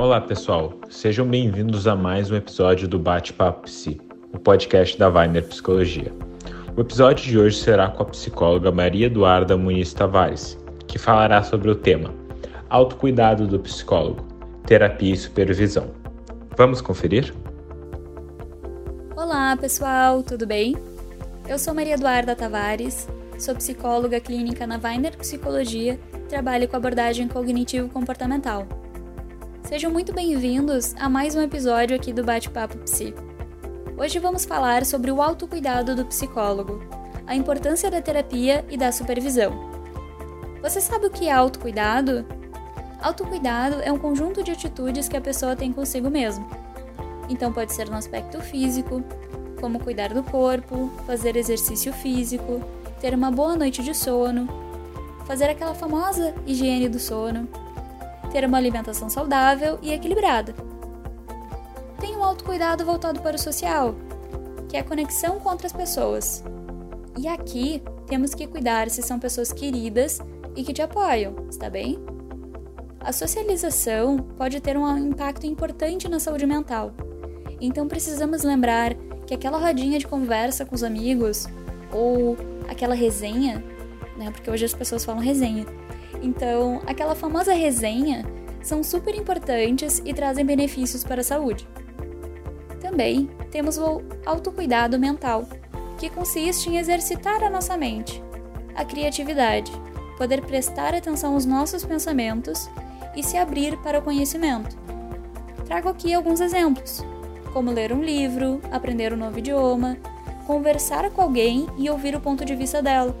Olá, pessoal. Sejam bem-vindos a mais um episódio do Bate-Papo Psi, o podcast da Weiner Psicologia. O episódio de hoje será com a psicóloga Maria Eduarda Muniz Tavares, que falará sobre o tema Autocuidado do psicólogo, terapia e supervisão. Vamos conferir? Olá, pessoal, tudo bem? Eu sou Maria Eduarda Tavares, sou psicóloga clínica na Weiner Psicologia trabalho com abordagem cognitivo-comportamental. Sejam muito bem-vindos a mais um episódio aqui do Bate-Papo Psi. Hoje vamos falar sobre o autocuidado do psicólogo, a importância da terapia e da supervisão. Você sabe o que é autocuidado? Autocuidado é um conjunto de atitudes que a pessoa tem consigo mesmo. Então pode ser no aspecto físico, como cuidar do corpo, fazer exercício físico, ter uma boa noite de sono, fazer aquela famosa higiene do sono, ter uma alimentação saudável e equilibrada. Tem um autocuidado voltado para o social, que é a conexão com outras pessoas. E aqui temos que cuidar se são pessoas queridas e que te apoiam, está bem? A socialização pode ter um impacto importante na saúde mental. Então precisamos lembrar que aquela rodinha de conversa com os amigos ou aquela resenha, né? Porque hoje as pessoas falam resenha. Então, aquela famosa resenha são super importantes e trazem benefícios para a saúde. Também temos o autocuidado mental, que consiste em exercitar a nossa mente, a criatividade, poder prestar atenção aos nossos pensamentos e se abrir para o conhecimento. Trago aqui alguns exemplos, como ler um livro, aprender um novo idioma, conversar com alguém e ouvir o ponto de vista dela.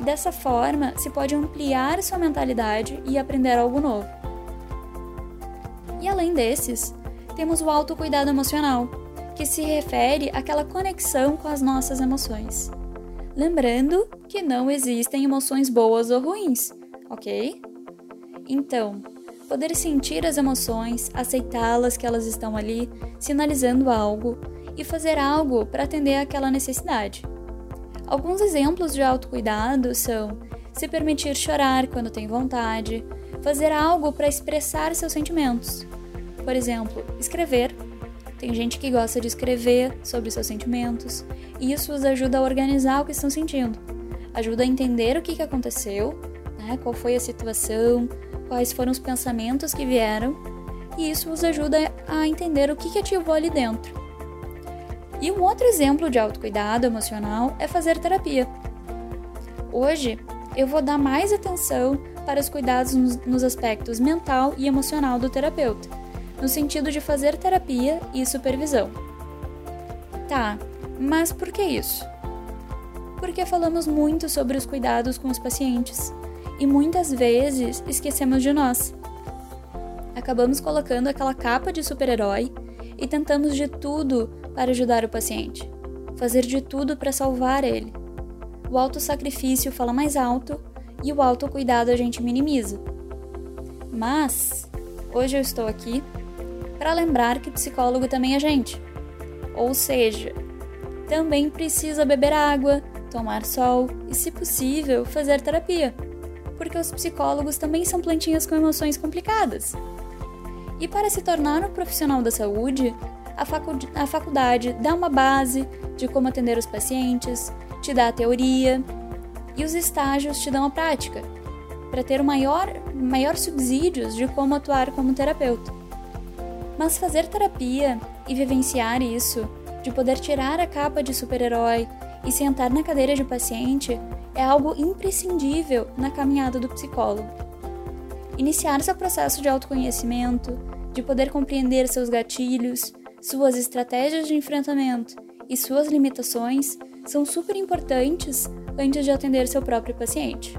Dessa forma, se pode ampliar sua mentalidade e aprender algo novo. E além desses, temos o autocuidado emocional, que se refere àquela conexão com as nossas emoções. Lembrando que não existem emoções boas ou ruins, ok? Então, poder sentir as emoções, aceitá-las que elas estão ali, sinalizando algo e fazer algo para atender aquela necessidade. Alguns exemplos de autocuidado são se permitir chorar quando tem vontade, fazer algo para expressar seus sentimentos. Por exemplo, escrever. Tem gente que gosta de escrever sobre seus sentimentos, e isso os ajuda a organizar o que estão sentindo. Ajuda a entender o que aconteceu, né, qual foi a situação, quais foram os pensamentos que vieram, e isso os ajuda a entender o que ativou ali dentro. E um outro exemplo de autocuidado emocional é fazer terapia. Hoje eu vou dar mais atenção para os cuidados nos aspectos mental e emocional do terapeuta, no sentido de fazer terapia e supervisão. Tá, mas por que isso? Porque falamos muito sobre os cuidados com os pacientes e muitas vezes esquecemos de nós. Acabamos colocando aquela capa de super-herói e tentamos de tudo para ajudar o paciente, fazer de tudo para salvar ele. O autossacrifício fala mais alto e o autocuidado a gente minimiza. Mas hoje eu estou aqui para lembrar que psicólogo também é gente. Ou seja, também precisa beber água, tomar sol e, se possível, fazer terapia porque os psicólogos também são plantinhas com emoções complicadas. E para se tornar um profissional da saúde, a, facu a faculdade dá uma base de como atender os pacientes, te dá a teoria, e os estágios te dão a prática, para ter o maior, maior subsídios de como atuar como terapeuta. Mas fazer terapia e vivenciar isso, de poder tirar a capa de super-herói e sentar na cadeira de paciente, é algo imprescindível na caminhada do psicólogo. Iniciar seu processo de autoconhecimento, de poder compreender seus gatilhos, suas estratégias de enfrentamento e suas limitações são super importantes antes de atender seu próprio paciente.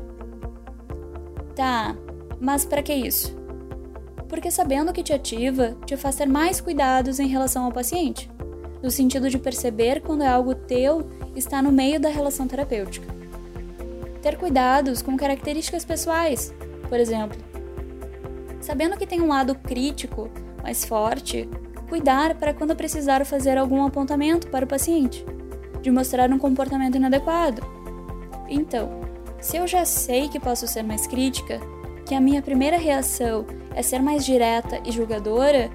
Tá, mas para que isso? Porque sabendo o que te ativa, te faz ter mais cuidados em relação ao paciente, no sentido de perceber quando é algo teu está no meio da relação terapêutica ter cuidados com características pessoais, por exemplo. Sabendo que tem um lado crítico mais forte, cuidar para quando precisar fazer algum apontamento para o paciente, de mostrar um comportamento inadequado. Então, se eu já sei que posso ser mais crítica, que a minha primeira reação é ser mais direta e julgadora,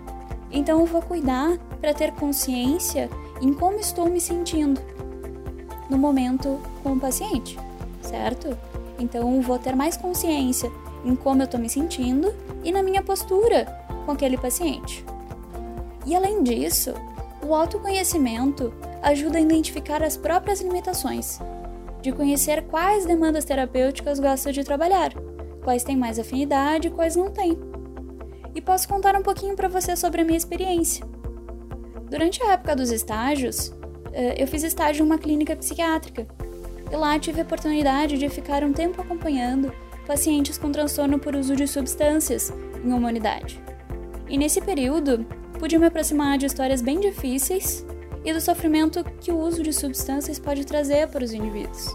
então eu vou cuidar para ter consciência em como estou me sentindo no momento com o paciente, certo? Então vou ter mais consciência em como eu estou me sentindo e na minha postura com aquele paciente. E além disso, o autoconhecimento ajuda a identificar as próprias limitações, de conhecer quais demandas terapêuticas gosta de trabalhar, quais têm mais afinidade e quais não têm. E posso contar um pouquinho para você sobre a minha experiência. Durante a época dos estágios, eh, eu fiz estágio em uma clínica psiquiátrica. E lá tive a oportunidade de ficar um tempo acompanhando pacientes com transtorno por uso de substâncias em uma unidade. E nesse período, pude me aproximar de histórias bem difíceis e do sofrimento que o uso de substâncias pode trazer para os indivíduos.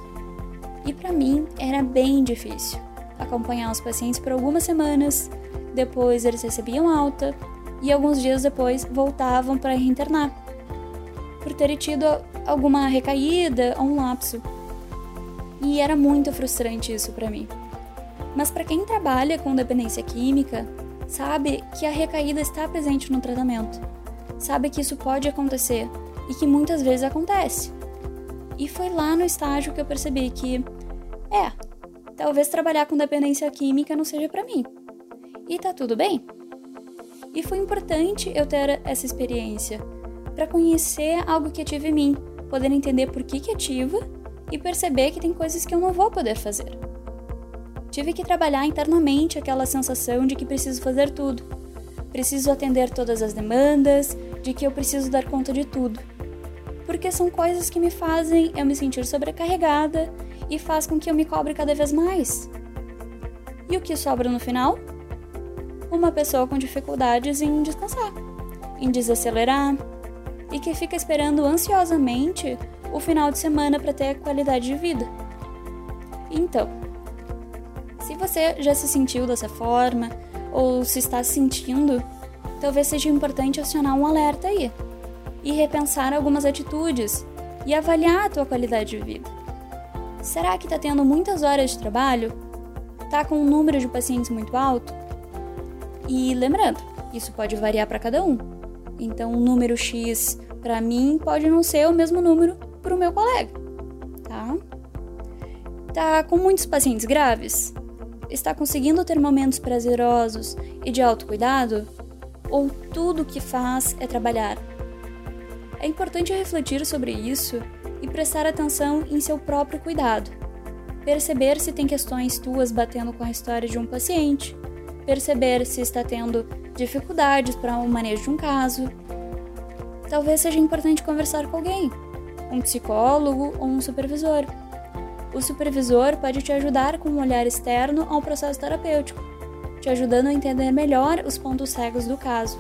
E para mim era bem difícil acompanhar os pacientes por algumas semanas, depois eles recebiam alta e alguns dias depois voltavam para reinternar, por terem tido alguma recaída ou um lapso. E era muito frustrante isso para mim. Mas para quem trabalha com dependência química, sabe que a recaída está presente no tratamento. Sabe que isso pode acontecer e que muitas vezes acontece. E foi lá no estágio que eu percebi que, é, talvez trabalhar com dependência química não seja para mim. E tá tudo bem. E foi importante eu ter essa experiência para conhecer algo que ativa em mim, poder entender por que que ativa e perceber que tem coisas que eu não vou poder fazer. Tive que trabalhar internamente aquela sensação de que preciso fazer tudo. Preciso atender todas as demandas, de que eu preciso dar conta de tudo porque são coisas que me fazem eu me sentir sobrecarregada e faz com que eu me cobre cada vez mais. E o que sobra no final? Uma pessoa com dificuldades em descansar, em desacelerar e que fica esperando ansiosamente o final de semana para ter qualidade de vida. Então, se você já se sentiu dessa forma ou se está se sentindo, talvez seja importante acionar um alerta aí e repensar algumas atitudes e avaliar a tua qualidade de vida. Será que está tendo muitas horas de trabalho? Está com um número de pacientes muito alto? E lembrando, isso pode variar para cada um. Então, um número X para mim pode não ser o mesmo número para o meu colega, tá? Tá com muitos pacientes graves? Está conseguindo ter momentos prazerosos e de autocuidado? Ou tudo o que faz é trabalhar é importante refletir sobre isso e prestar atenção em seu próprio cuidado. Perceber se tem questões tuas batendo com a história de um paciente, perceber se está tendo dificuldades para o manejo de um caso. Talvez seja importante conversar com alguém, um psicólogo ou um supervisor. O supervisor pode te ajudar com um olhar externo ao processo terapêutico, te ajudando a entender melhor os pontos cegos do caso.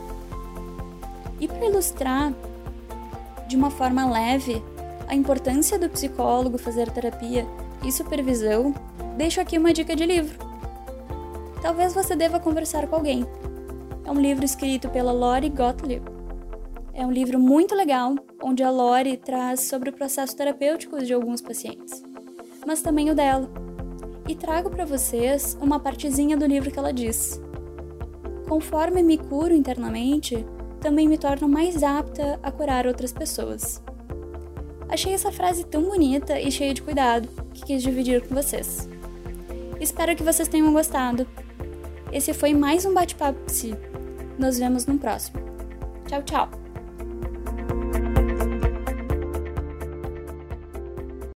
E para ilustrar de uma forma leve a importância do psicólogo fazer terapia e supervisão, deixo aqui uma dica de livro. Talvez você deva conversar com alguém. É um livro escrito pela Lori Gottlieb. É um livro muito legal, onde a Lori traz sobre o processo terapêutico de alguns pacientes, mas também o dela. E trago para vocês uma partezinha do livro que ela diz. Conforme me curo internamente, também me torno mais apta a curar outras pessoas. Achei essa frase tão bonita e cheia de cuidado que quis dividir com vocês. Espero que vocês tenham gostado. Esse foi mais um bate-papo psi. Nos vemos no próximo. Tchau, tchau!